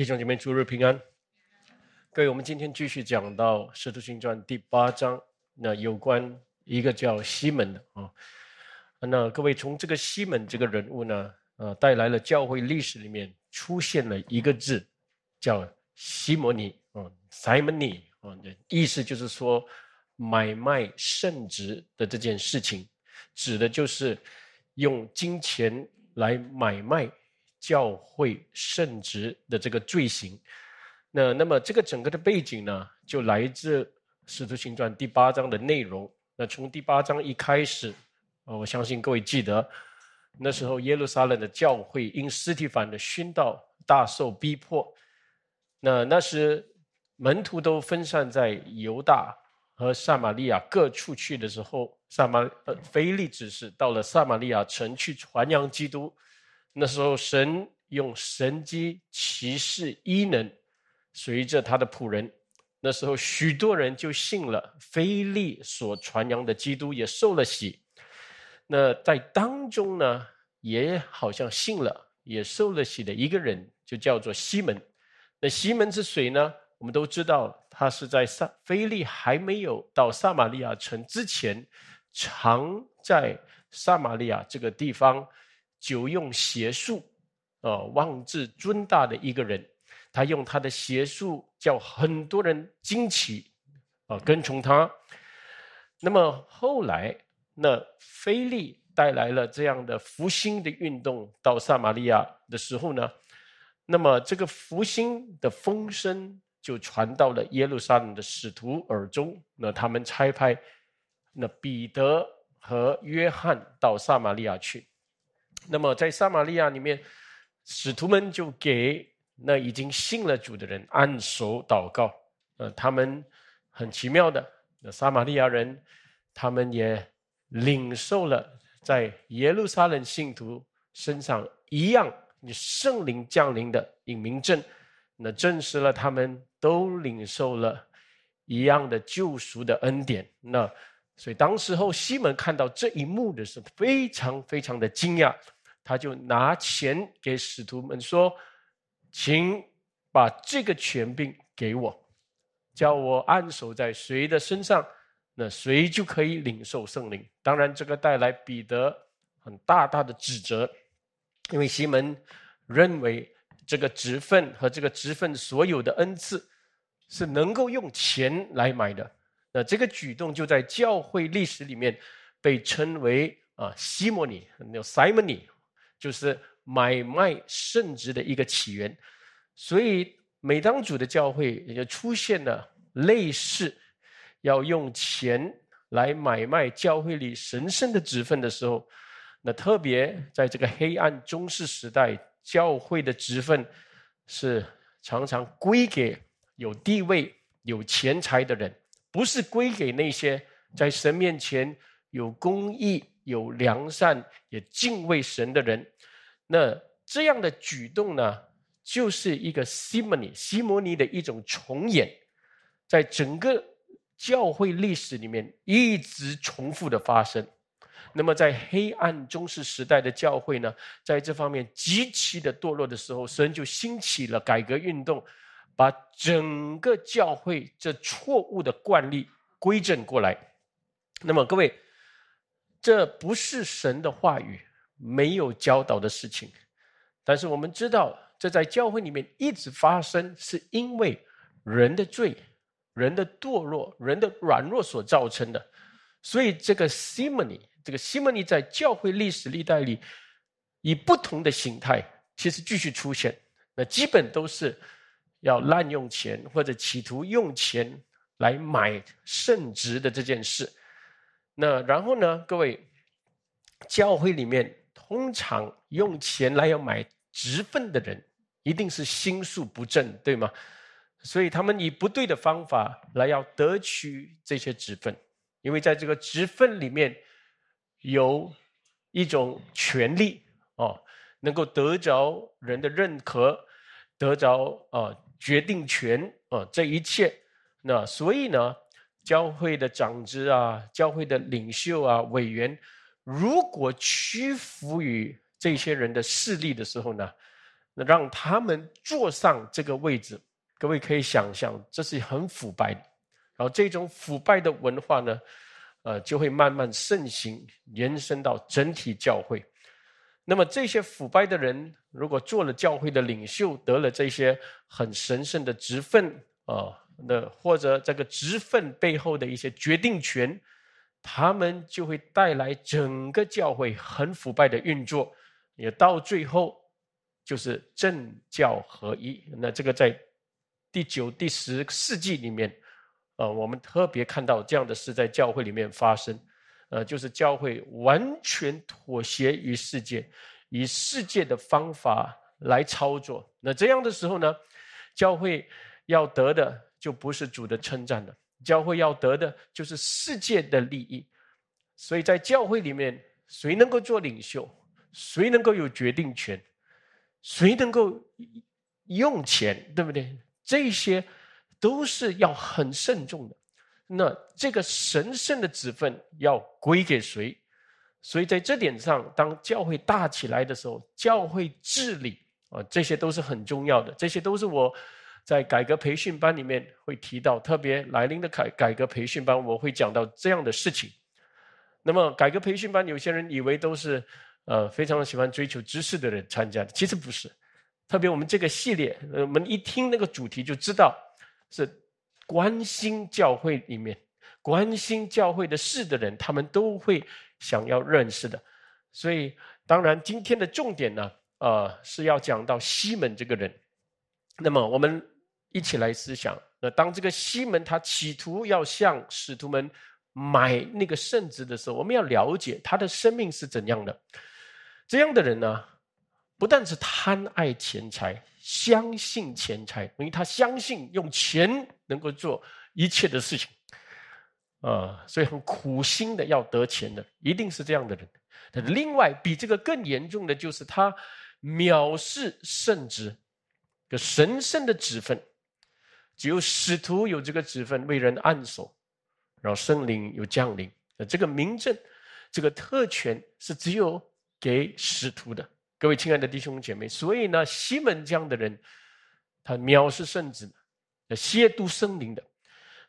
弟兄姐妹，诸日平安。各位，我们今天继续讲到《使徒行传》第八章，那有关一个叫西门的啊。那各位，从这个西门这个人物呢，呃，带来了教会历史里面出现了一个字，叫西摩尼啊，Simony 啊，意思就是说买卖圣职的这件事情，指的就是用金钱来买卖。教会圣职的这个罪行，那那么这个整个的背景呢，就来自《使徒行传》第八章的内容。那从第八章一开始，啊，我相信各位记得，那时候耶路撒冷的教会因斯提凡的殉道大受逼迫。那那时门徒都分散在犹大和撒玛利亚各处去的时候，撒玛呃腓力只是到了撒玛利亚城去传扬基督。那时候，神用神机骑士伊能，随着他的仆人，那时候许多人就信了菲利所传扬的基督，也受了洗。那在当中呢，也好像信了，也受了洗的一个人，就叫做西门。那西门是谁呢？我们都知道，他是在撒菲利还没有到撒玛利亚城之前，常在撒玛利亚这个地方。久用邪术，啊，妄自尊大的一个人，他用他的邪术叫很多人惊奇，啊，跟从他。那么后来，那菲利带来了这样的福星的运动到撒玛利亚的时候呢，那么这个福星的风声就传到了耶路撒冷的使徒耳中，那他们差派那彼得和约翰到撒玛利亚去。那么在撒玛利亚里面，使徒们就给那已经信了主的人按手祷告。呃，他们很奇妙的，那撒玛利亚人，他们也领受了在耶路撒冷信徒身上一样，你圣灵降临的隐明证，那证实了他们都领受了一样的救赎的恩典。那所以当时候西门看到这一幕的时候，非常非常的惊讶。他就拿钱给使徒们说：“请把这个权柄给我，叫我按守在谁的身上，那谁就可以领受圣灵。当然，这个带来彼得很大大的指责，因为西门认为这个职分和这个职分所有的恩赐是能够用钱来买的。那这个举动就在教会历史里面被称为啊西摩尼，叫 Simony。”就是买卖圣职的一个起源，所以每当主的教会也就出现了类似要用钱来买卖教会里神圣的职分的时候，那特别在这个黑暗中世时代，教会的职分是常常归给有地位、有钱财的人，不是归给那些在神面前有公义。有良善也敬畏神的人，那这样的举动呢，就是一个西摩尼西摩尼的一种重演，在整个教会历史里面一直重复的发生。那么在黑暗中世时代的教会呢，在这方面极其的堕落的时候，神就兴起了改革运动，把整个教会这错误的惯例归正过来。那么各位。这不是神的话语没有教导的事情，但是我们知道，这在教会里面一直发生，是因为人的罪、人的堕落、人的软弱所造成的。所以，这个 simony，这个 simony 在教会历史历代里，以不同的形态，其实继续出现。那基本都是要滥用钱，或者企图用钱来买圣职的这件事。那然后呢？各位，教会里面通常用钱来要买职分的人，一定是心术不正，对吗？所以他们以不对的方法来要得取这些职分，因为在这个职分里面有一种权利哦，能够得着人的认可，得着啊决定权啊，这一切。那所以呢？教会的长子啊，教会的领袖啊，委员，如果屈服于这些人的势力的时候呢，那让他们坐上这个位置。各位可以想象，这是很腐败的。然后这种腐败的文化呢，呃，就会慢慢盛行，延伸到整体教会。那么这些腐败的人，如果做了教会的领袖，得了这些很神圣的职分啊，那或者这个职分背后的一些决定权。他们就会带来整个教会很腐败的运作，也到最后就是政教合一。那这个在第九、第十世纪里面，呃，我们特别看到这样的事在教会里面发生，呃，就是教会完全妥协于世界，以世界的方法来操作。那这样的时候呢，教会要得的就不是主的称赞了。教会要得的就是世界的利益，所以在教会里面，谁能够做领袖，谁能够有决定权，谁能够用钱，对不对？这些都是要很慎重的。那这个神圣的职分要归给谁？所以在这点上，当教会大起来的时候，教会治理啊，这些都是很重要的。这些都是我。在改革培训班里面会提到，特别来临的改改革培训班，我会讲到这样的事情。那么，改革培训班有些人以为都是呃非常喜欢追求知识的人参加的，其实不是。特别我们这个系列，我们一听那个主题就知道是关心教会里面、关心教会的事的人，他们都会想要认识的。所以，当然今天的重点呢，呃，是要讲到西门这个人。那么，我们。一起来思想。那当这个西门他企图要向使徒们买那个圣旨的时候，我们要了解他的生命是怎样的。这样的人呢，不但是贪爱钱财，相信钱财，因为他相信用钱能够做一切的事情，啊，所以很苦心的要得钱的，一定是这样的人。另外，比这个更严重的就是他藐视圣旨，个神圣的职分。只有使徒有这个职分为人按手，然后圣灵有降临。这个名证，这个特权是只有给使徒的。各位亲爱的弟兄姐妹，所以呢，西门这样的人，他藐视圣旨，亵渎圣灵的，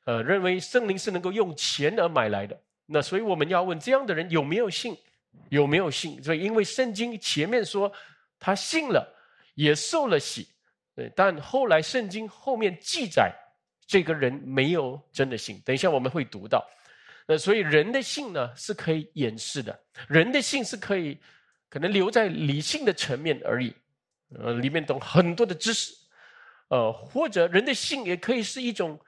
呃，认为圣灵是能够用钱而买来的。那所以我们要问，这样的人有没有信？有没有信？所以因为圣经前面说他信了，也受了洗。对，但后来圣经后面记载，这个人没有真的信。等一下我们会读到，那所以人的信呢是可以掩饰的，人的信是可以可能留在理性的层面而已，呃，里面懂很多的知识，呃，或者人的性也可以是一种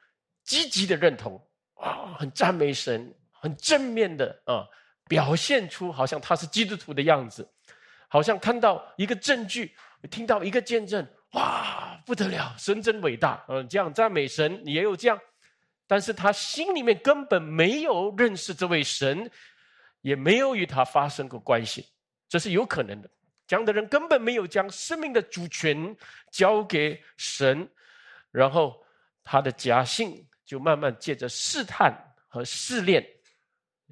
积极的认同啊，很赞美神，很正面的啊，表现出好像他是基督徒的样子，好像看到一个证据，听到一个见证。哇，不得了！神真伟大，嗯，这样赞美神也有这样，但是他心里面根本没有认识这位神，也没有与他发生过关系，这是有可能的。这样的人根本没有将生命的主权交给神，然后他的假性就慢慢借着试探和试炼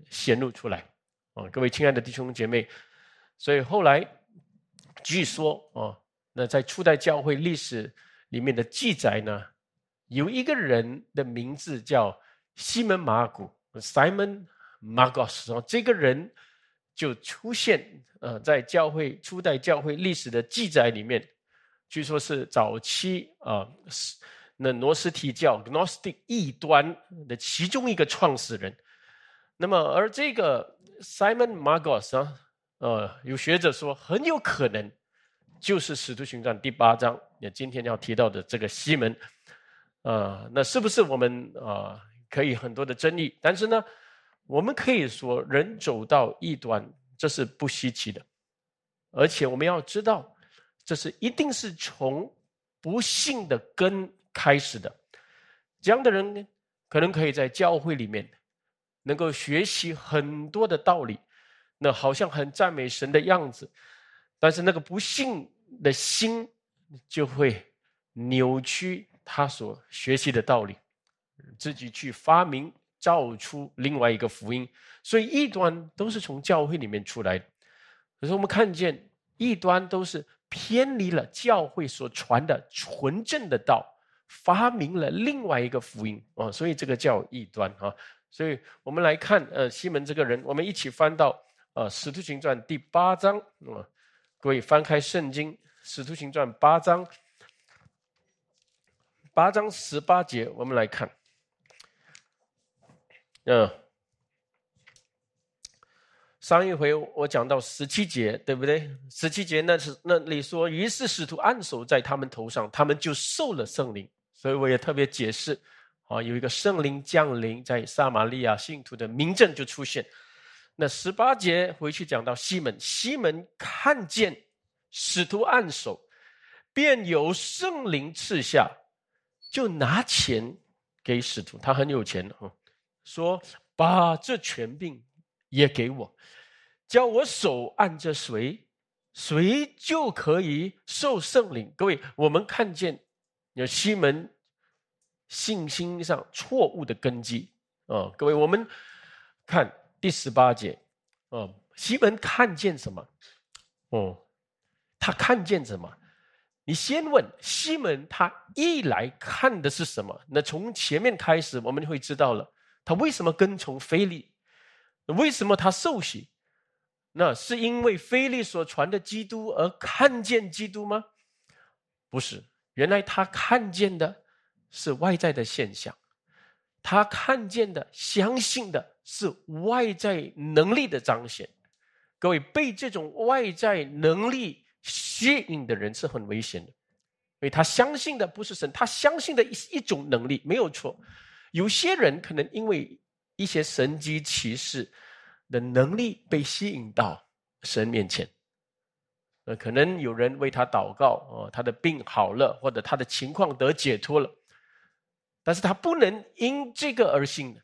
显露出来。啊，各位亲爱的弟兄姐妹，所以后来据说啊。那在初代教会历史里面的记载呢，有一个人的名字叫西门马古 （Simon Magos）。这个人就出现呃，在教会初代教会历史的记载里面，据说是早期啊，那诺斯提教 （Gnostic） 异端的其中一个创始人。那么，而这个 Simon Magos 啊，呃，有学者说很有可能。就是《使徒行传》第八章，也今天要提到的这个西门，啊，那是不是我们啊可以很多的争议？但是呢，我们可以说，人走到异端，这是不稀奇的，而且我们要知道，这是一定是从不幸的根开始的。这样的人呢，可能可以在教会里面能够学习很多的道理，那好像很赞美神的样子。但是那个不幸的心就会扭曲他所学习的道理，自己去发明造出另外一个福音，所以异端都是从教会里面出来。可是我们看见异端都是偏离了教会所传的纯正的道，发明了另外一个福音哦，所以这个叫异端啊。所以我们来看，呃，西门这个人，我们一起翻到呃《使徒行传》第八章啊，各位翻开圣经《使徒行传》八章，八章十八节，我们来看，嗯。上一回我讲到十七节，对不对？十七节那是那里说，于是使徒按手在他们头上，他们就受了圣灵。所以我也特别解释，啊，有一个圣灵降临在撒玛利亚信徒的名证就出现。那十八节回去讲到西门，西门看见使徒按手，便有圣灵赐下，就拿钱给使徒，他很有钱啊，说把这权柄。也给我，叫我手按着谁，谁就可以受圣灵。各位，我们看见有西门信心上错误的根基啊！各位，我们看第十八节啊，西门看见什么？哦，他看见什么？你先问西门，他一来看的是什么？那从前面开始，我们会知道了，他为什么跟从菲利？为什么他受洗？那是因为菲利所传的基督而看见基督吗？不是，原来他看见的是外在的现象，他看见的、相信的是外在能力的彰显。各位，被这种外在能力吸引的人是很危险的，因为他相信的不是神，他相信的一一种能力没有错。有些人可能因为。一些神机骑士的能力被吸引到神面前，呃，可能有人为他祷告，哦，他的病好了，或者他的情况得解脱了，但是他不能因这个而信的，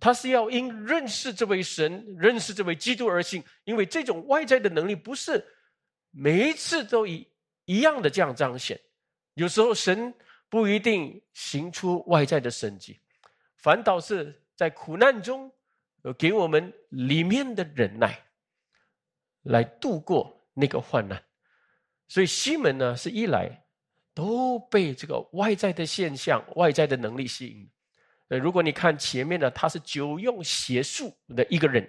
他是要因认识这位神、认识这位基督而信，因为这种外在的能力不是每一次都一一样的这样彰显，有时候神不一定行出外在的神迹，反倒是。在苦难中，给我们里面的忍耐，来度过那个患难。所以西门呢，是一来都被这个外在的现象、外在的能力吸引。呃，如果你看前面呢，他是久用邪术的一个人，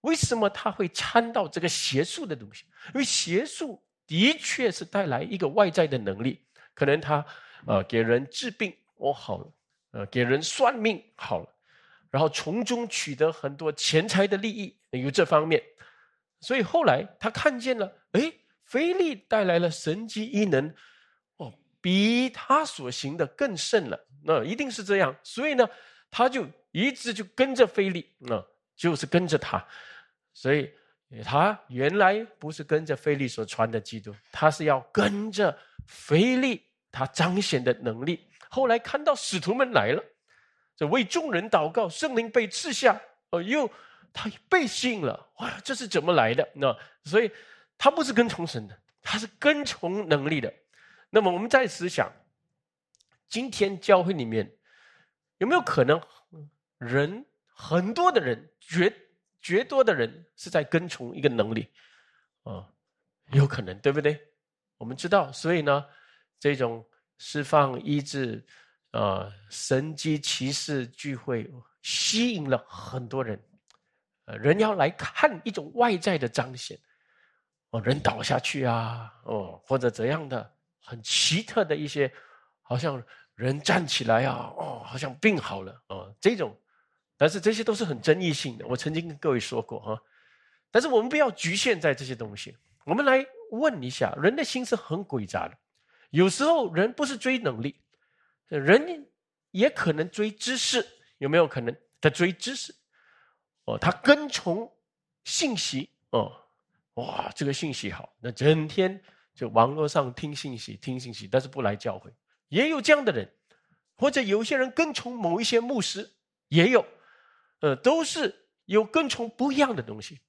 为什么他会参到这个邪术的东西？因为邪术的确是带来一个外在的能力，可能他呃给人治病，我好了；呃给人算命好了。然后从中取得很多钱财的利益，有这方面，所以后来他看见了，哎，菲利带来了神机异能，哦，比他所行的更甚了，那一定是这样，所以呢，他就一直就跟着菲利，那就是跟着他，所以他原来不是跟着菲利所传的基督，他是要跟着菲利他彰显的能力，后来看到使徒们来了。这为众人祷告，圣灵被赐下，哦，又他被信了，哇，这是怎么来的？那所以他不是跟从神的，他是跟从能力的。那么我们再思想，今天教会里面有没有可能人很多的人，绝绝多的人是在跟从一个能力？啊，有可能，对不对？我们知道，所以呢，这种释放医治。啊，神机骑士聚会吸引了很多人，呃，人要来看一种外在的彰显，哦，人倒下去啊，哦，或者怎样的很奇特的一些，好像人站起来啊，哦，好像病好了哦，这种，但是这些都是很争议性的。我曾经跟各位说过哈，但是我们不要局限在这些东西，我们来问一下，人的心是很诡诈的，有时候人不是追能力。人也可能追知识，有没有可能他追知识？哦，他跟从信息哦，哇，这个信息好，那整天就网络上听信息，听信息，但是不来教会，也有这样的人，或者有些人跟从某一些牧师，也有，呃，都是有跟从不一样的东西。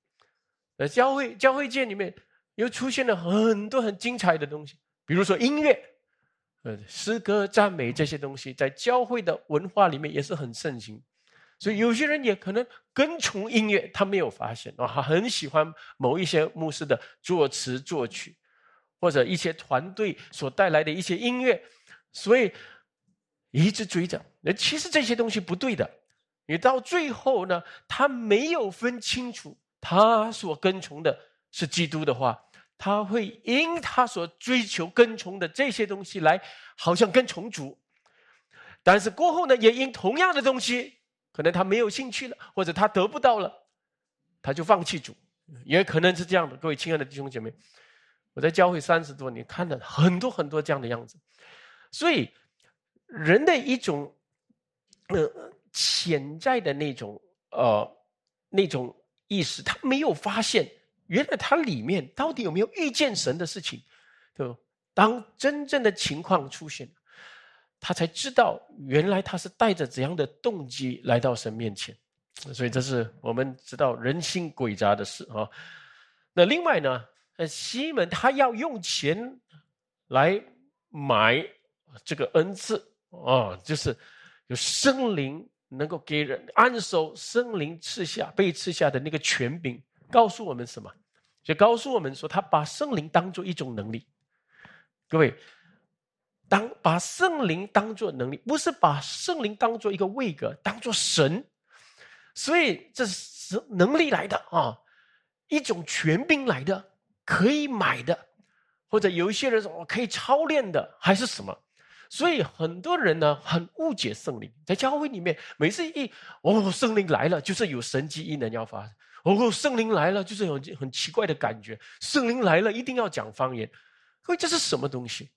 呃，教会教会界里面又出现了很多很精彩的东西，比如说音乐。呃，诗歌、赞美这些东西，在教会的文化里面也是很盛行，所以有些人也可能跟从音乐，他没有发现啊，他很喜欢某一些牧师的作词作曲，或者一些团队所带来的一些音乐，所以一直追着。那其实这些东西不对的。你到最后呢，他没有分清楚，他所跟从的是基督的话，他会因他所追求跟从的这些东西来，好像跟从主。但是过后呢，也因同样的东西，可能他没有兴趣了，或者他得不到了，他就放弃主，也可能是这样的。各位亲爱的弟兄姐妹，我在教会三十多年，看了很多很多这样的样子，所以人的一种，呃。潜在的那种呃那种意识，他没有发现，原来他里面到底有没有遇见神的事情？就当真正的情况出现，他才知道原来他是带着怎样的动机来到神面前。所以这是我们知道人心诡诈的事啊。那另外呢，呃，西门他要用钱来买这个恩赐啊，就是有生灵。能够给人安守生灵赐下被赐下的那个权柄，告诉我们什么？就告诉我们说，他把圣灵当做一种能力。各位，当把圣灵当做能力，不是把圣灵当做一个位格，当做神。所以这是能力来的啊，一种权柄来的，可以买的，或者有一些人说我可以操练的，还是什么？所以很多人呢很误解圣灵，在教会里面，每次一哦圣灵来了，就是有神迹异能要发生；哦圣灵来了，就是有很奇怪的感觉；圣灵来了，一定要讲方言。各位，这是什么东西？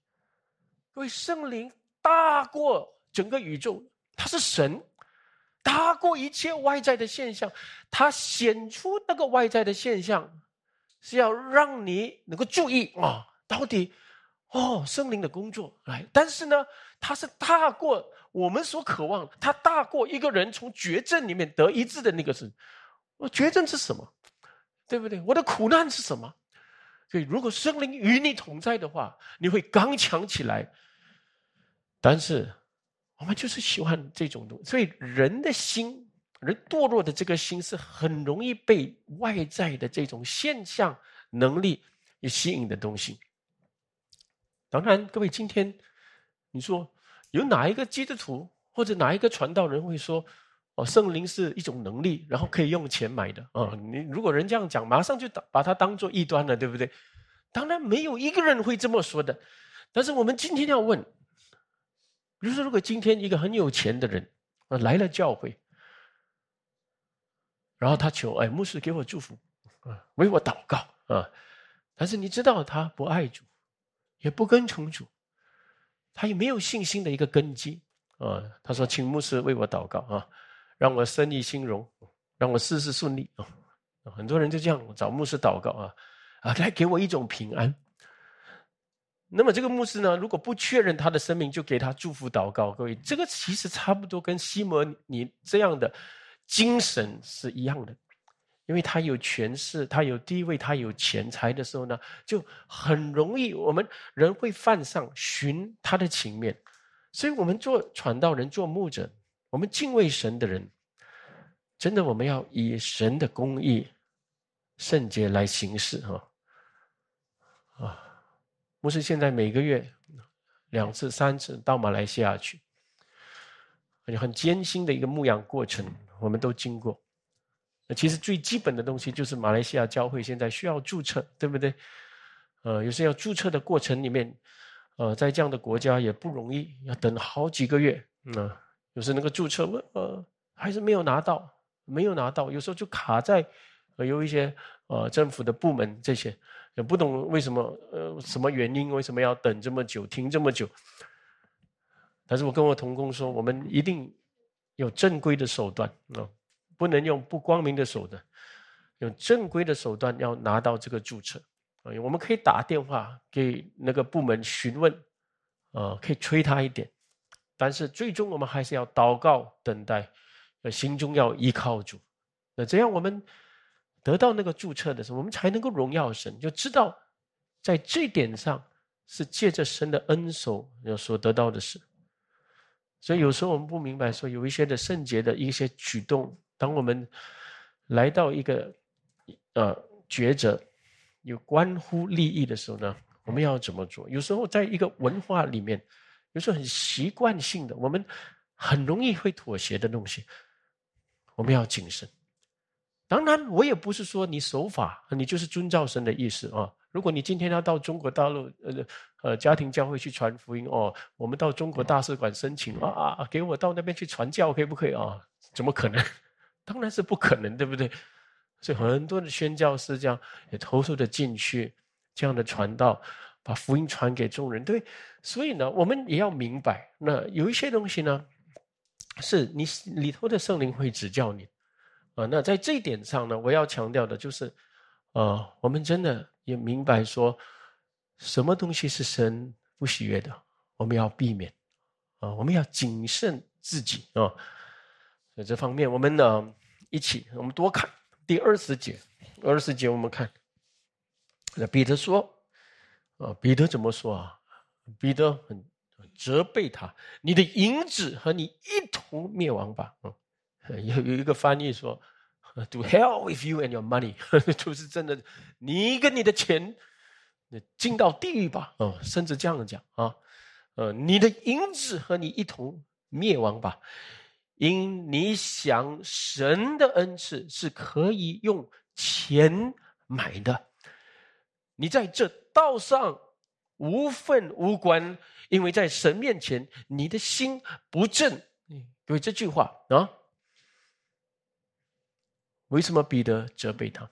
各位，圣灵大过整个宇宙，他是神，大过一切外在的现象。他显出那个外在的现象，是要让你能够注意啊，到底。哦，圣灵的工作来，但是呢，它是大过我们所渴望，它大过一个人从绝症里面得医治的那个神。我绝症是什么？对不对？我的苦难是什么？所以，如果圣灵与你同在的话，你会刚强起来。但是，我们就是喜欢这种东西，所以人的心，人堕落的这个心是很容易被外在的这种现象、能力也吸引的东西。当然，各位，今天你说有哪一个基督徒或者哪一个传道人会说哦，圣灵是一种能力，然后可以用钱买的啊？你如果人这样讲，马上就把把它当做异端了，对不对？当然没有一个人会这么说的。但是我们今天要问，比如说，如果今天一个很有钱的人啊来了教会，然后他求哎牧师给我祝福啊，为我祷告啊，但是你知道他不爱主。也不跟从主，他也没有信心的一个根基啊。他说：“请牧师为我祷告啊，让我生意兴隆，让我事事顺利啊。”很多人就这样找牧师祷告啊，啊，来给我一种平安。那么这个牧师呢，如果不确认他的生命，就给他祝福祷告。各位，这个其实差不多跟西摩你这样的精神是一样的。因为他有权势，他有地位，他有钱财的时候呢，就很容易我们人会犯上寻他的情面，所以我们做传道人、做牧者，我们敬畏神的人，真的我们要以神的公义、圣洁来行事哈。啊，牧师现在每个月两次、三次到马来西亚去，很艰辛的一个牧养过程，我们都经过。那其实最基本的东西就是马来西亚教会现在需要注册，对不对？呃，有时要注册的过程里面，呃，在这样的国家也不容易，要等好几个月。嗯，有时那个注册呃还是没有拿到，没有拿到，有时候就卡在呃有一些呃政府的部门这些，也不懂为什么呃什么原因，为什么要等这么久，停这么久。但是我跟我同工说，我们一定有正规的手段啊。不能用不光明的手段，用正规的手段要拿到这个注册啊！我们可以打电话给那个部门询问，啊，可以催他一点，但是最终我们还是要祷告等待，心中要依靠主。那这样我们得到那个注册的时候，我们才能够荣耀神，就知道在这点上是借着神的恩手要所得到的事。所以有时候我们不明白，说有一些的圣洁的一些举动。当我们来到一个呃抉择，有关乎利益的时候呢，我们要怎么做？有时候在一个文化里面，有时候很习惯性的，我们很容易会妥协的东西，我们要谨慎。当然，我也不是说你守法，你就是遵照神的意思啊。如果你今天要到中国大陆，呃呃，家庭教会去传福音哦，我们到中国大使馆申请啊啊，给我到那边去传教，可以不可以啊？怎么可能？当然是不可能，对不对？所以很多的宣教师这样也投入的进去，这样的传道，把福音传给众人。对，所以呢，我们也要明白，那有一些东西呢，是你里头的圣灵会指教你。啊，那在这一点上呢，我要强调的就是，呃，我们真的也明白说，什么东西是神不喜悦的，我们要避免，啊，我们要谨慎自己啊。在这方面，我们呢一起，我们多看第二十节，二十节我们看，那彼得说，啊，彼得怎么说啊？彼得很责备他，你的银子和你一同灭亡吧，嗯。有有一个翻译说：“To hell with you and your money，就是真的，你跟你的钱，进到地狱吧。”哦，甚至这样讲啊，呃，你的银子和你一同灭亡吧，因你想神的恩赐是可以用钱买的，你在这道上无份无关，因为在神面前你的心不正。各位这句话啊。为什么彼得责备他？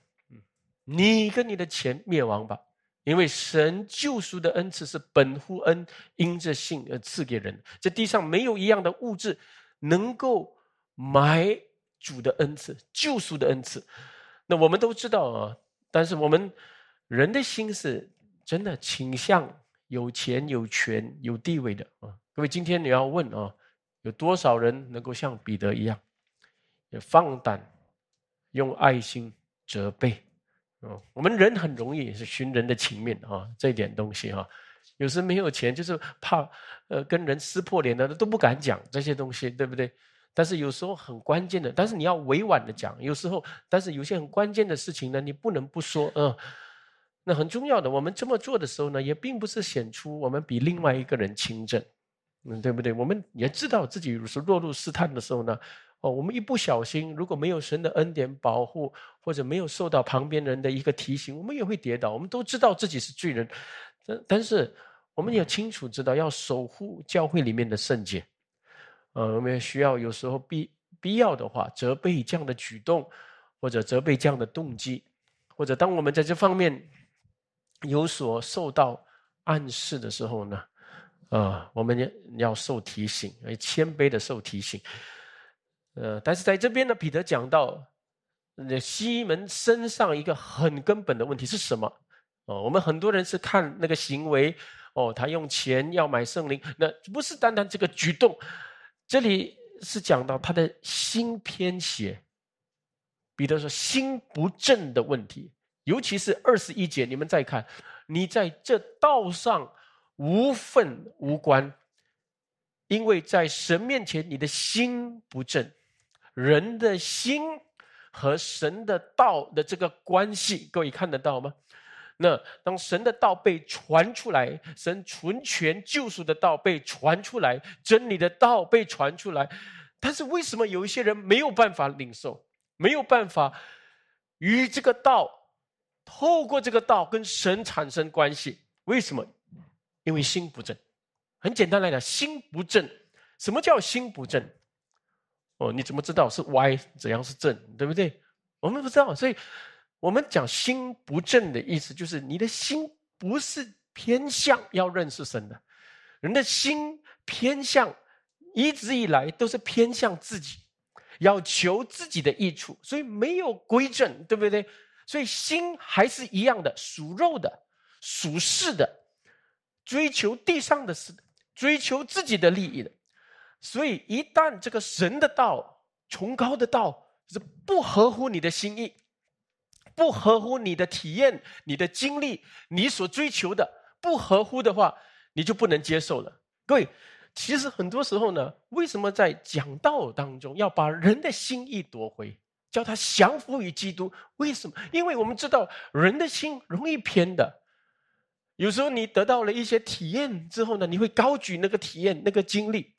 你跟你的钱灭亡吧，因为神救赎的恩赐是本乎恩，因着信而赐给人。这地上没有一样的物质能够买主的恩赐、救赎的恩赐。那我们都知道啊，但是我们人的心是真的倾向有钱、有权、有地位的啊。各位，今天你要问啊，有多少人能够像彼得一样，也放胆？用爱心责备，哦，我们人很容易是寻人的情面啊，这一点东西哈，有时没有钱就是怕，呃，跟人撕破脸的都不敢讲这些东西，对不对？但是有时候很关键的，但是你要委婉的讲，有时候，但是有些很关键的事情呢，你不能不说，嗯，那很重要的，我们这么做的时候呢，也并不是显出我们比另外一个人轻正，嗯，对不对？我们也知道自己有时落入试探的时候呢。哦，我们一不小心，如果没有神的恩典保护，或者没有受到旁边人的一个提醒，我们也会跌倒。我们都知道自己是罪人，但但是我们也清楚知道要守护教会里面的圣洁。呃，我们也需要有时候必必要的话责备这样的举动，或者责备这样的动机，或者当我们在这方面有所受到暗示的时候呢，啊，我们要要受提醒，谦卑的受提醒。呃，但是在这边呢，彼得讲到，那西门身上一个很根本的问题是什么？哦，我们很多人是看那个行为，哦，他用钱要买圣灵，那不是单单这个举动，这里是讲到他的心偏邪。彼得说心不正的问题，尤其是二十一节，你们再看，你在这道上无份无关，因为在神面前你的心不正。人的心和神的道的这个关系，各位看得到吗？那当神的道被传出来，神纯全救赎的道被传出来，真理的道被传出来，但是为什么有一些人没有办法领受，没有办法与这个道透过这个道跟神产生关系？为什么？因为心不正。很简单来讲，心不正。什么叫心不正？哦，你怎么知道是歪？怎样是正？对不对？我们不知道，所以我们讲心不正的意思，就是你的心不是偏向要认识神的，人的心偏向一直以来都是偏向自己，要求自己的益处，所以没有归正，对不对？所以心还是一样的，属肉的，属世的，追求地上的事，追求自己的利益的。所以，一旦这个神的道、崇高的道是不合乎你的心意，不合乎你的体验、你的经历、你所追求的，不合乎的话，你就不能接受了。各位，其实很多时候呢，为什么在讲道当中要把人的心意夺回，叫他降服于基督？为什么？因为我们知道人的心容易偏的，有时候你得到了一些体验之后呢，你会高举那个体验、那个经历。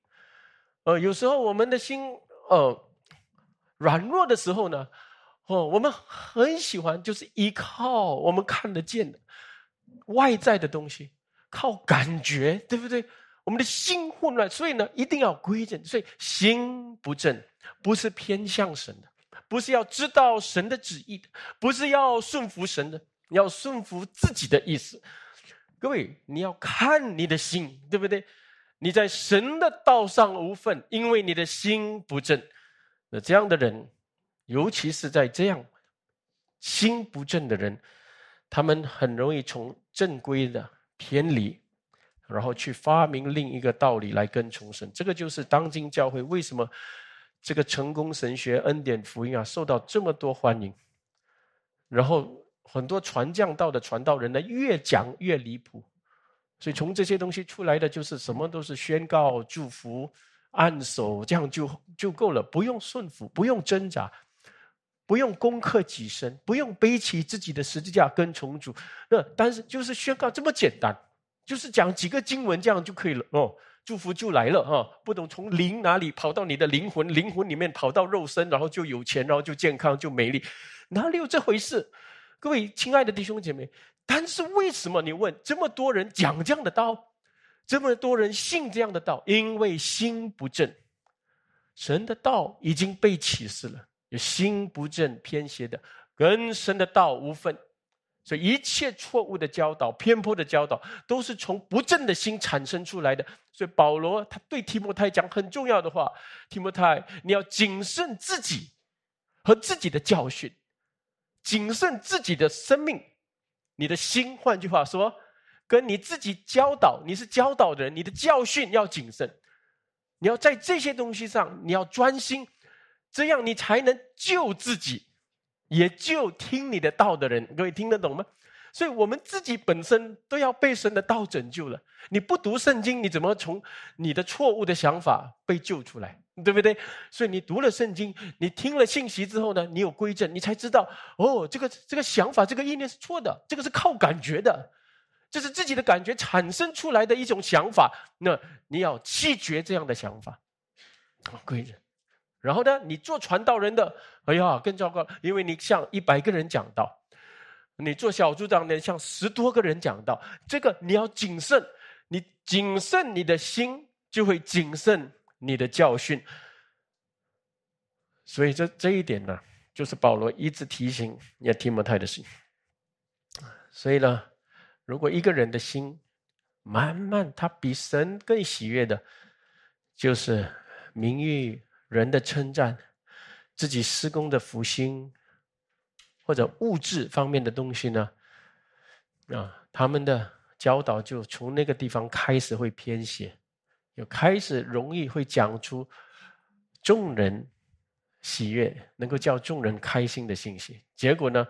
呃，有时候我们的心呃软弱的时候呢，哦，我们很喜欢就是依靠我们看得见的外在的东西，靠感觉，对不对？我们的心混乱，所以呢，一定要归正。所以心不正，不是偏向神的，不是要知道神的旨意的，不是要顺服神的，你要顺服自己的意思。各位，你要看你的心，对不对？你在神的道上无份，因为你的心不正。那这样的人，尤其是在这样心不正的人，他们很容易从正规的偏离，然后去发明另一个道理来跟从神。这个就是当今教会为什么这个成功神学、恩典福音啊受到这么多欢迎，然后。很多传教道的传道人呢，越讲越离谱，所以从这些东西出来的就是什么都是宣告、祝福、按手，这样就就够了，不用顺服，不用挣扎，不用攻克己身，不用背起自己的十字架跟重主。那但是就是宣告这么简单，就是讲几个经文这样就可以了哦，祝福就来了哈，不懂从灵哪里跑到你的灵魂，灵魂里面跑到肉身，然后就有钱，然后就健康就美丽，哪里有这回事？各位亲爱的弟兄姐妹，但是为什么你问这么多人讲这样的道，这么多人信这样的道？因为心不正，神的道已经被启示了，有心不正偏邪的，跟神的道无分，所以一切错误的教导、偏颇的教导，都是从不正的心产生出来的。所以保罗他对提摩太讲很重要的话：提摩太，你要谨慎自己和自己的教训。谨慎自己的生命，你的心。换句话说，跟你自己教导，你是教导的人，你的教训要谨慎。你要在这些东西上，你要专心，这样你才能救自己，也就听你的道的人。各位听得懂吗？所以我们自己本身都要被神的道拯救了。你不读圣经，你怎么从你的错误的想法被救出来？对不对？所以你读了圣经，你听了信息之后呢，你有归正，你才知道哦，这个这个想法、这个意念是错的，这个是靠感觉的，这是自己的感觉产生出来的一种想法。那你要弃绝这样的想法，归正。然后呢，你做传道人的，哎呀，更糟糕，因为你向一百个人讲道，你做小组长的向十多个人讲道，这个你要谨慎，你谨慎你的心就会谨慎。你的教训，所以这这一点呢，就是保罗一直提醒也提摩太的心。所以呢，如果一个人的心慢慢他比神更喜悦的，就是名誉、人的称赞、自己施工的福星，或者物质方面的东西呢，啊，他们的教导就从那个地方开始会偏斜。就开始容易会讲出众人喜悦，能够叫众人开心的信息。结果呢，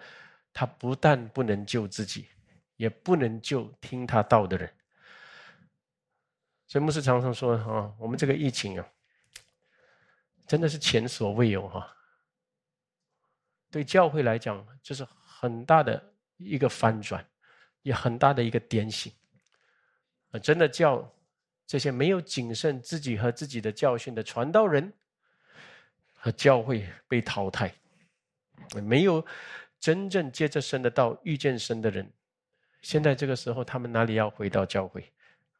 他不但不能救自己，也不能救听他道的人。所以牧师常常说：“啊，我们这个疫情啊，真的是前所未有哈。对教会来讲，这是很大的一个翻转，也很大的一个点醒啊！真的叫。”这些没有谨慎自己和自己的教训的传道人和教会被淘汰，没有真正接着神的道遇见神的人，现在这个时候他们哪里要回到教会？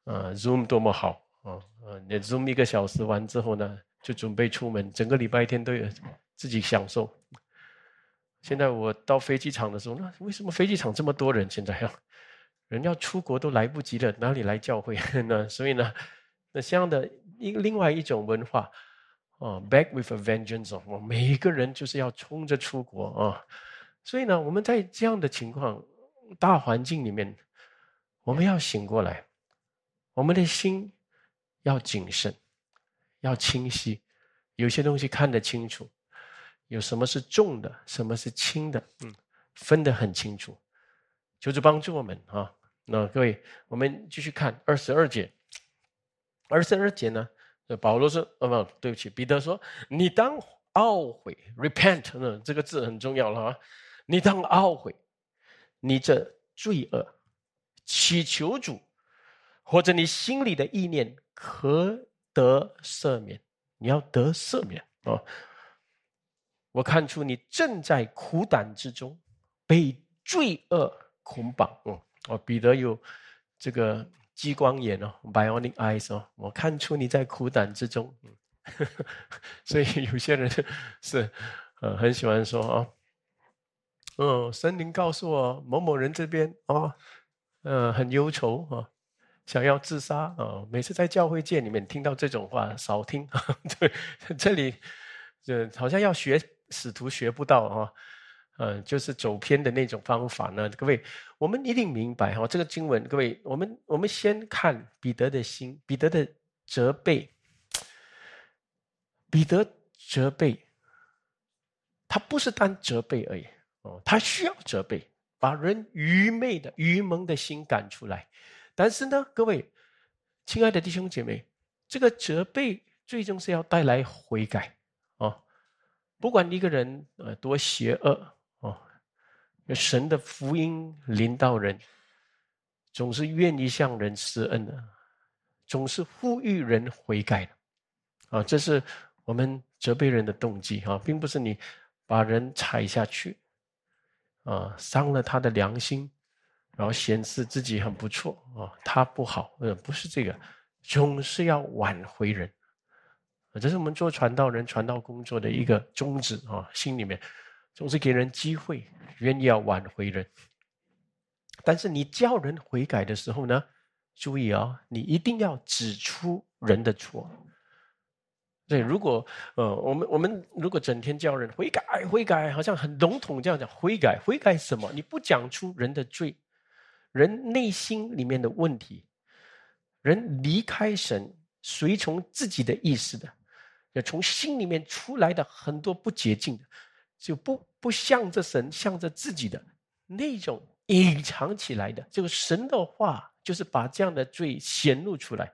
啊，Zoom 多么好啊！啊，你 Zoom 一个小时完之后呢，就准备出门，整个礼拜天都有自己享受。现在我到飞机场的时候，那为什么飞机场这么多人？现在要？人要出国都来不及了，哪里来教会 呢？所以呢，那这样的一另外一种文化，啊，back with a vengeance，我每一个人就是要冲着出国啊。所以呢，我们在这样的情况大环境里面，我们要醒过来，我们的心要谨慎，要清晰，有些东西看得清楚，有什么是重的，什么是轻的，嗯，分得很清楚，求主帮助我们啊。那各位，我们继续看二十二节。二十二节呢，保罗说：“哦不，对不起，彼得说，你当懊悔，repent，呢，这个字很重要了啊。你当懊悔，你这罪恶祈求主，或者你心里的意念可得赦免。你要得赦免啊！我看出你正在苦胆之中，被罪恶捆绑。哦，哦，彼得有这个激光眼哦，bionic eyes 哦，我看出你在苦胆之中。所以有些人是呃很喜欢说啊。嗯，神灵告诉我，某某人这边啊，呃，很忧愁啊，想要自杀啊。每次在教会界里面听到这种话，少听。对，这里这好像要学使徒学不到啊，嗯，就是走偏的那种方法呢。各位，我们一定明白哈，这个经文，各位，我们我们先看彼得的心，彼得的责备，彼得责备，他不是单责备而已哦。他需要责备，把人愚昧的、愚蒙的心赶出来。但是呢，各位亲爱的弟兄姐妹，这个责备最终是要带来悔改哦。不管一个人呃多邪恶哦，神的福音临到人，总是愿意向人施恩的，总是呼吁人悔改的啊。这是我们责备人的动机啊，并不是你把人踩下去。啊，伤了他的良心，然后显示自己很不错啊，他不好，呃，不是这个，总是要挽回人，这是我们做传道人、传道工作的一个宗旨啊，心里面总是给人机会，愿意要挽回人。但是你叫人悔改的时候呢，注意啊，你一定要指出人的错。对，如果呃，我们我们如果整天叫人悔改悔改，好像很笼统这样讲悔改悔改什么？你不讲出人的罪，人内心里面的问题，人离开神，随从自己的意思的，要从心里面出来的很多不洁净的，就不不向着神，向着自己的那种隐藏起来的，就神的话，就是把这样的罪显露出来。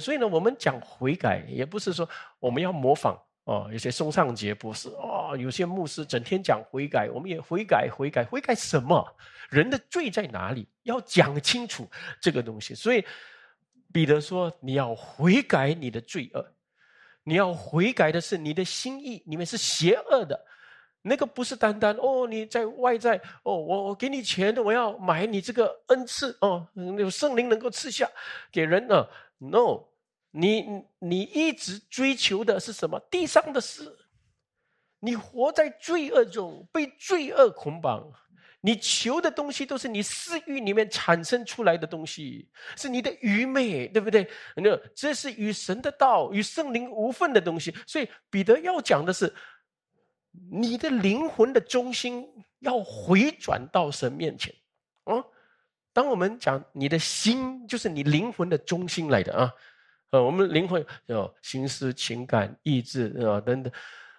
所以呢，我们讲悔改，也不是说我们要模仿哦。有些宋尚杰博士哦，有些牧师整天讲悔改，我们也悔改，悔改，悔改什么？人的罪在哪里？要讲清楚这个东西。所以彼得说：“你要悔改你的罪恶，你要悔改的是你的心意，里面是邪恶的。那个不是单单哦，你在外在哦，我我给你钱的，我要买你这个恩赐哦，有圣灵能够赐下给人呢。” No，你你一直追求的是什么？地上的事。你活在罪恶中，被罪恶捆绑。你求的东西都是你私欲里面产生出来的东西，是你的愚昧，对不对？那这是与神的道、与圣灵无份的东西。所以彼得要讲的是，你的灵魂的中心要回转到神面前。啊。当我们讲你的心，就是你灵魂的中心来的啊，呃，我们灵魂有心思、情感、意志啊等等，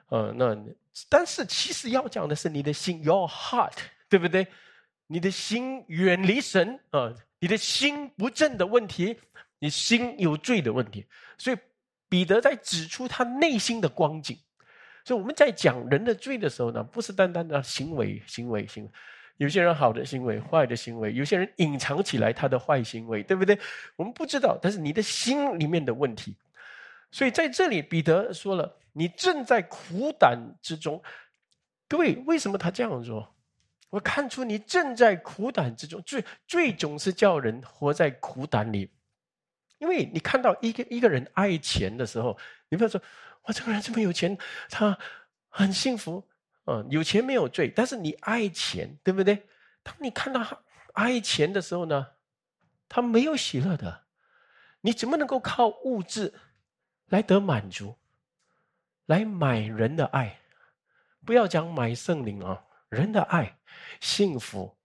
呃，那但是其实要讲的是你的心，your heart，对不对？你的心远离神啊，你的心不正的问题，你心有罪的问题。所以彼得在指出他内心的光景。所以我们在讲人的罪的时候呢，不是单单的行为、行为、行为。有些人好的行为，坏的行为；有些人隐藏起来他的坏行为，对不对？我们不知道，但是你的心里面的问题。所以在这里，彼得说了：“你正在苦胆之中。”各位，为什么他这样说？我看出你正在苦胆之中。最最总是叫人活在苦胆里，因为你看到一个一个人爱钱的时候，你不要说：“哇，这个人这么有钱，他很幸福。”嗯，有钱没有罪，但是你爱钱，对不对？当你看到爱钱的时候呢，他没有喜乐的。你怎么能够靠物质来得满足，来买人的爱？不要讲买圣灵啊，人的爱、幸福，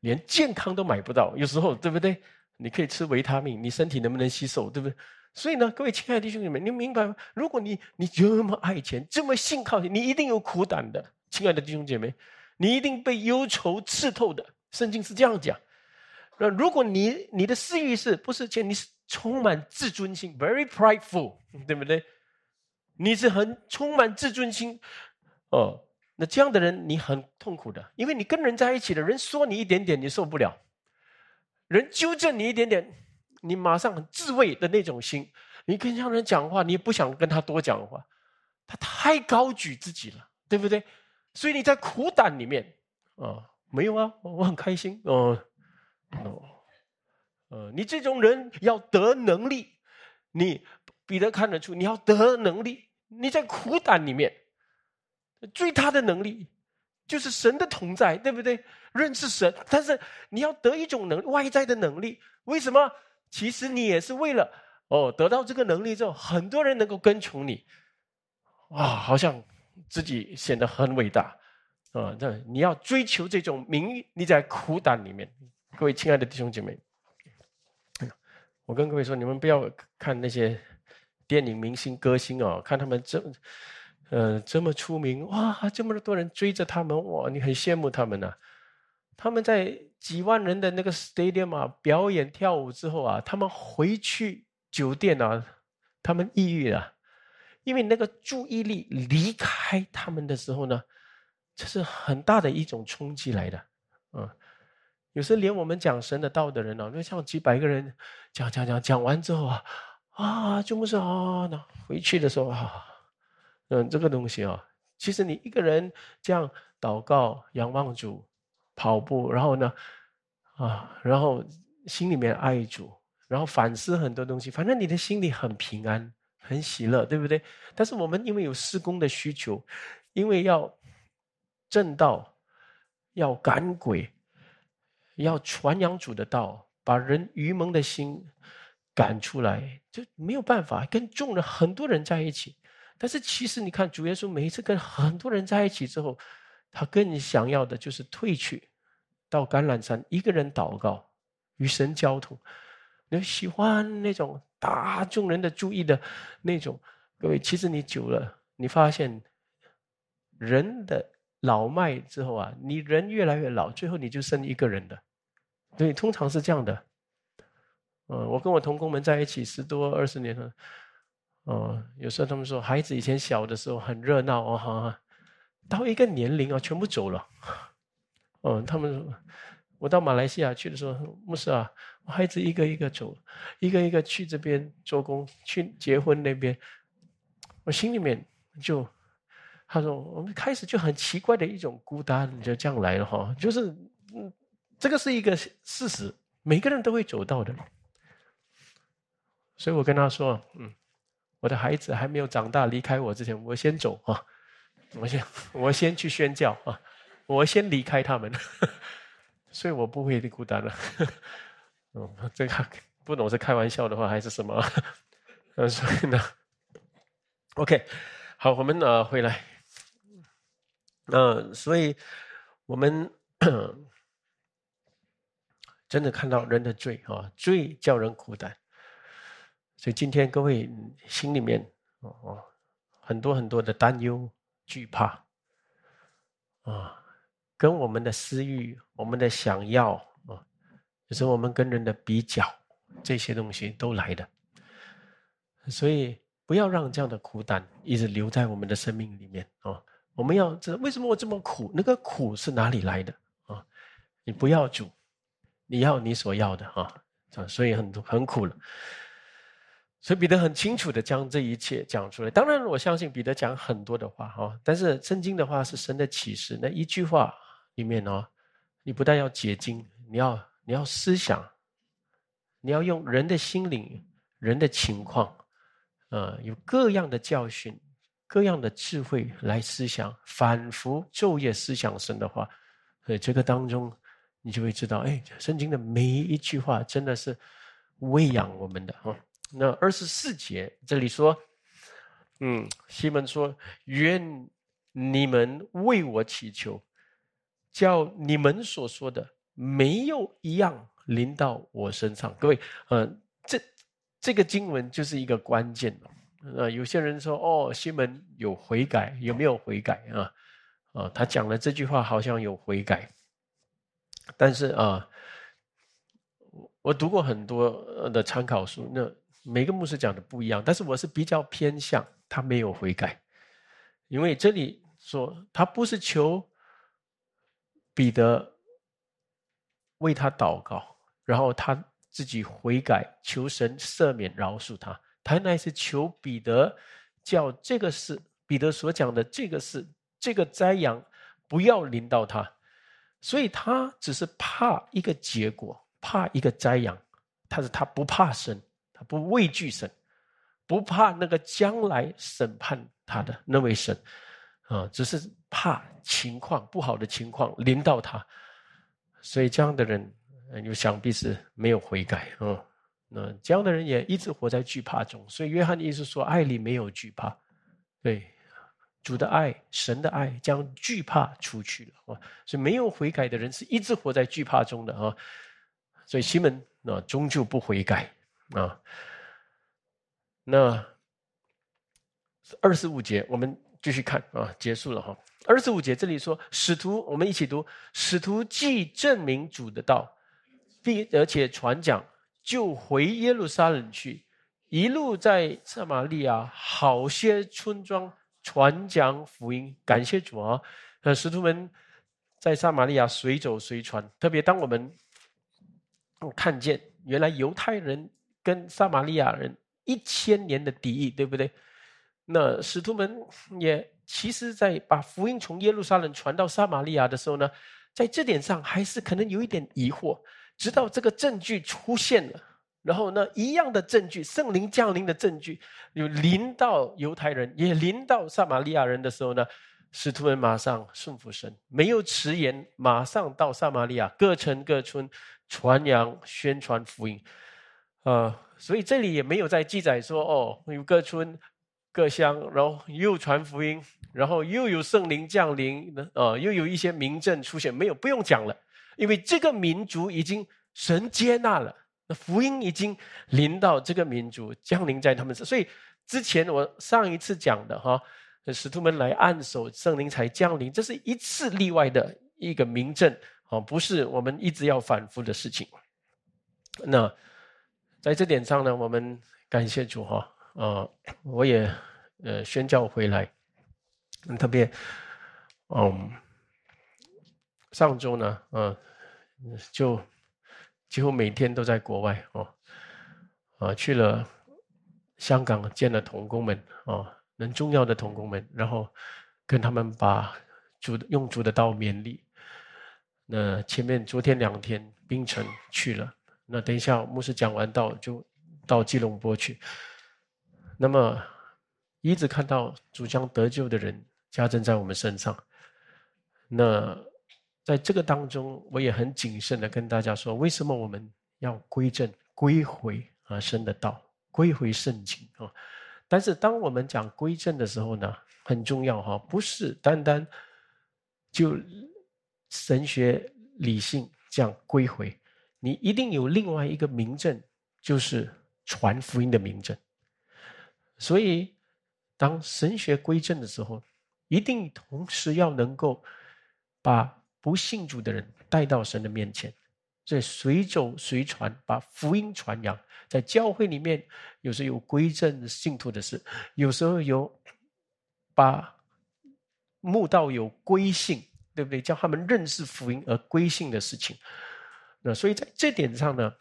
连健康都买不到。有时候，对不对？你可以吃维他命，你身体能不能吸收，对不对？所以呢，各位亲爱的弟兄姊妹，你明白吗？如果你你这么爱钱，这么信靠，你一定有苦胆的。亲爱的弟兄姐妹，你一定被忧愁刺透的。圣经是这样讲。那如果你你的私欲是不是钱？你是充满自尊心，very prideful，对不对？你是很充满自尊心哦。那这样的人你很痛苦的，因为你跟人在一起的人说你一点点，你受不了。人纠正你一点点，你马上很自卫的那种心。你跟这样人讲话，你也不想跟他多讲话，他太高举自己了，对不对？所以你在苦胆里面啊，没有啊，我很开心哦，哦，呃，你这种人要得能力，你彼得看得出你要得能力，你在苦胆里面，最大的能力就是神的同在，对不对？认识神，但是你要得一种能外在的能力，为什么？其实你也是为了。哦，得到这个能力之后，很多人能够跟从你，啊，好像自己显得很伟大啊！这你要追求这种名誉，你在苦胆里面。各位亲爱的弟兄姐妹，我跟各位说，你们不要看那些电影明星、歌星哦，看他们这，呃，这么出名，哇，这么多人追着他们，哇，你很羡慕他们呐。他们在几万人的那个 stadium 啊表演跳舞之后啊，他们回去。酒店啊，他们抑郁了，因为那个注意力离开他们的时候呢，这是很大的一种冲击来的。嗯，有时连我们讲神的道的人呢，就像几百个人讲讲讲讲完之后啊，啊，就不是啊，那回去的时候啊，嗯，这个东西啊，其实你一个人这样祷告、仰望主、跑步，然后呢，啊，然后心里面爱主。然后反思很多东西，反正你的心里很平安、很喜乐，对不对？但是我们因为有施工的需求，因为要正道、要赶鬼、要传扬主的道，把人愚蒙的心赶出来，就没有办法跟众人很多人在一起。但是其实你看，主耶稣每一次跟很多人在一起之后，他更想要的就是退去到橄榄山，一个人祷告，与神交通。你喜欢那种大众人的注意的那种，各位，其实你久了，你发现人的老迈之后啊，你人越来越老，最后你就剩一个人的，对，通常是这样的。嗯，我跟我同工们在一起十多二十年了，哦，有时候他们说孩子以前小的时候很热闹哦，哈，到一个年龄啊，全部走了。嗯，他们。我到马来西亚去的时候，牧师啊，孩子一个一个走，一个一个去这边做工，去结婚那边，我心里面就，他说我们开始就很奇怪的一种孤单，就这样来了哈，就是嗯，这个是一个事实，每个人都会走到的，所以我跟他说，嗯，我的孩子还没有长大离开我之前，我先走啊，我先我先去宣教啊，我先离开他们。所以我不会孤单了。嗯，这个不懂是开玩笑的话还是什么？嗯，所以呢，OK，好，我们呢回来。嗯，所以我们真的看到人的罪啊，罪叫人苦胆。所以今天各位心里面哦，很多很多的担忧、惧怕啊。跟我们的私欲、我们的想要，就是我们跟人的比较，这些东西都来的。所以不要让这样的苦胆一直留在我们的生命里面啊！我们要知道为什么我这么苦，那个苦是哪里来的啊？你不要主，你要你所要的啊！所以很多很苦了。所以彼得很清楚的将这一切讲出来。当然，我相信彼得讲很多的话哈，但是圣经的话是神的启示，那一句话。里面哦，你不但要解经，你要你要思想，你要用人的心灵、人的情况，呃，有各样的教训、各样的智慧来思想，反复昼夜思想神的话，所以这个当中，你就会知道，哎，圣经的每一句话真的是喂养我们的哈。那二十四节这里说，嗯，西门说：“愿你们为我祈求。”叫你们所说的没有一样临到我身上，各位，呃，这这个经文就是一个关键呃，有些人说，哦，西门有悔改，有没有悔改啊？啊，他讲了这句话，好像有悔改，但是啊，我读过很多的参考书，那每个牧师讲的不一样，但是我是比较偏向他没有悔改，因为这里说他不是求。彼得为他祷告，然后他自己悔改，求神赦免饶恕他。他乃是求彼得，叫这个事，彼得所讲的这个事，这个灾殃不要临到他。所以他只是怕一个结果，怕一个灾殃。他是他不怕神，他不畏惧神，不怕那个将来审判他的那位神，啊，只是怕情况不好的情况临到他。所以这样的人，就想必是没有悔改啊。那这样的人也一直活在惧怕中。所以约翰的意思说，爱里没有惧怕，对。主的爱，神的爱，将惧怕除去了啊！所以没有悔改的人是一直活在惧怕中的啊！所以西门那终究不悔改啊！那二十五节我们继续看啊，结束了哈。二十五节这里说，使徒我们一起读：使徒既证明主的道，并而且传讲，就回耶路撒冷去，一路在撒玛利亚好些村庄。传讲福音，感谢主啊！呃，使徒们在撒玛利亚随走随传，特别当我们看见原来犹太人跟撒玛利亚人一千年的敌意，对不对？那使徒们也其实，在把福音从耶路撒冷传到撒玛利亚的时候呢，在这点上还是可能有一点疑惑，直到这个证据出现了。然后呢，一样的证据，圣灵降临的证据，有临到犹太人，也临到撒玛利亚人的时候呢，使徒们马上顺服神，没有迟延，马上到撒玛利亚各城各村传扬宣传福音。啊，所以这里也没有在记载说，哦，有各村各乡，然后又传福音，然后又有圣灵降临，啊，又有一些民政出现，没有，不用讲了，因为这个民族已经神接纳了。那福音已经临到这个民族，降临在他们身所以之前我上一次讲的哈，使徒们来按手，圣灵才降临，这是一次例外的一个明证啊，不是我们一直要反复的事情。那在这点上呢，我们感谢主哈，啊，我也呃宣教回来，特别嗯，上周呢，嗯，就。几乎每天都在国外哦，啊，去了香港见了童工们哦，很重要的童工们，然后跟他们把主用主的道勉励。那前面昨天两天槟城去了，那等一下牧师讲完道就到吉隆坡去。那么一直看到主将得救的人加增在我们身上，那。在这个当中，我也很谨慎的跟大家说，为什么我们要归正、归回啊神的道，归回圣经啊？但是当我们讲归正的时候呢，很重要哈，不是单单就神学理性这样归回，你一定有另外一个名证，就是传福音的名证。所以，当神学归正的时候，一定同时要能够把。不信主的人带到神的面前，这随走随传，把福音传扬。在教会里面，有时候有归正信徒的事，有时候有把慕道有归信，对不对？叫他们认识福音而归信的事情。那所以在这点上呢，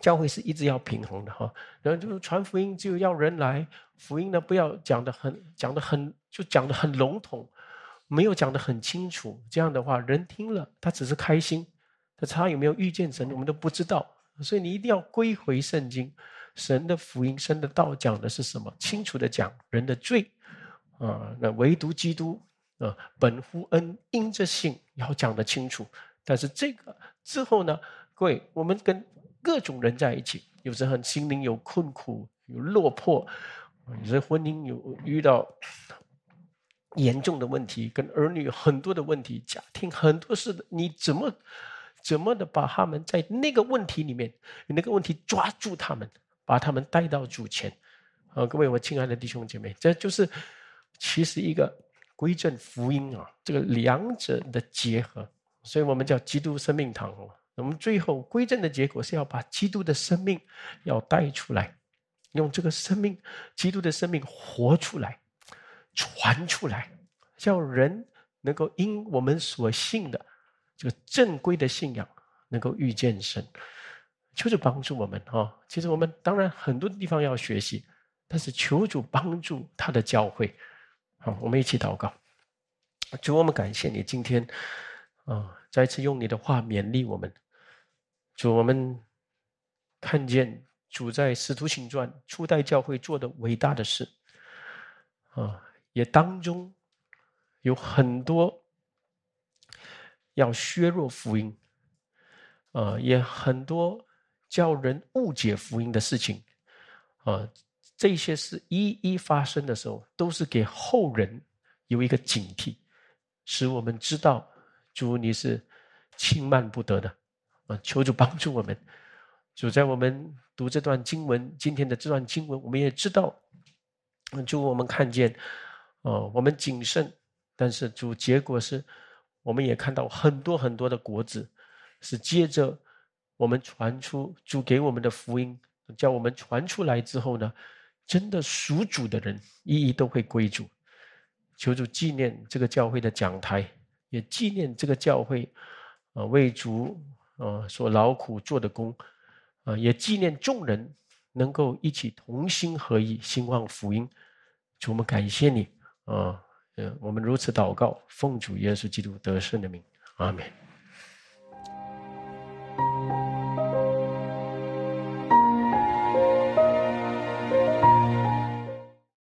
教会是一直要平衡的哈。然后就是传福音，就要人来，福音呢不要讲的很讲的很就讲的很笼统。没有讲得很清楚，这样的话，人听了他只是开心，他他有没有遇见神，我们都不知道。所以你一定要归回圣经，神的福音、神的道讲的是什么？清楚的讲人的罪啊，那唯独基督啊，本乎恩，因着信，要讲得清楚。但是这个之后呢，各位，我们跟各种人在一起，有时很心灵有困苦，有落魄，有时婚姻有遇到。严重的问题，跟儿女很多的问题，家庭很多事的，你怎么怎么的把他们在那个问题里面，那个问题抓住他们，把他们带到主前。啊，各位我亲爱的弟兄姐妹，这就是其实一个归正福音啊，这个两者的结合，所以我们叫基督生命堂。我们最后归正的结果是要把基督的生命要带出来，用这个生命，基督的生命活出来。传出来，叫人能够因我们所信的这个正规的信仰，能够遇见神。求主帮助我们哈。其实我们当然很多地方要学习，但是求主帮助他的教会。好，我们一起祷告。主，我们感谢你今天啊，再次用你的话勉励我们。主，我们看见主在使徒行传初代教会做的伟大的事啊，也当中有很多要削弱福音啊，也很多叫人误解福音的事情啊，这些事一一发生的时候，都是给后人有一个警惕。使我们知道，主你是轻慢不得的，啊！求主帮助我们。主在我们读这段经文，今天的这段经文，我们也知道，主我们看见，哦，我们谨慎，但是主结果是，我们也看到很多很多的果子，是接着我们传出主给我们的福音，叫我们传出来之后呢，真的属主的人，一一都会归主。求主纪念这个教会的讲台，也纪念这个教会，啊为主啊所劳苦做的功，啊也纪念众人能够一起同心合一兴旺福音。主，我们感谢你啊，我们如此祷告，奉主耶稣基督得胜的名，阿门。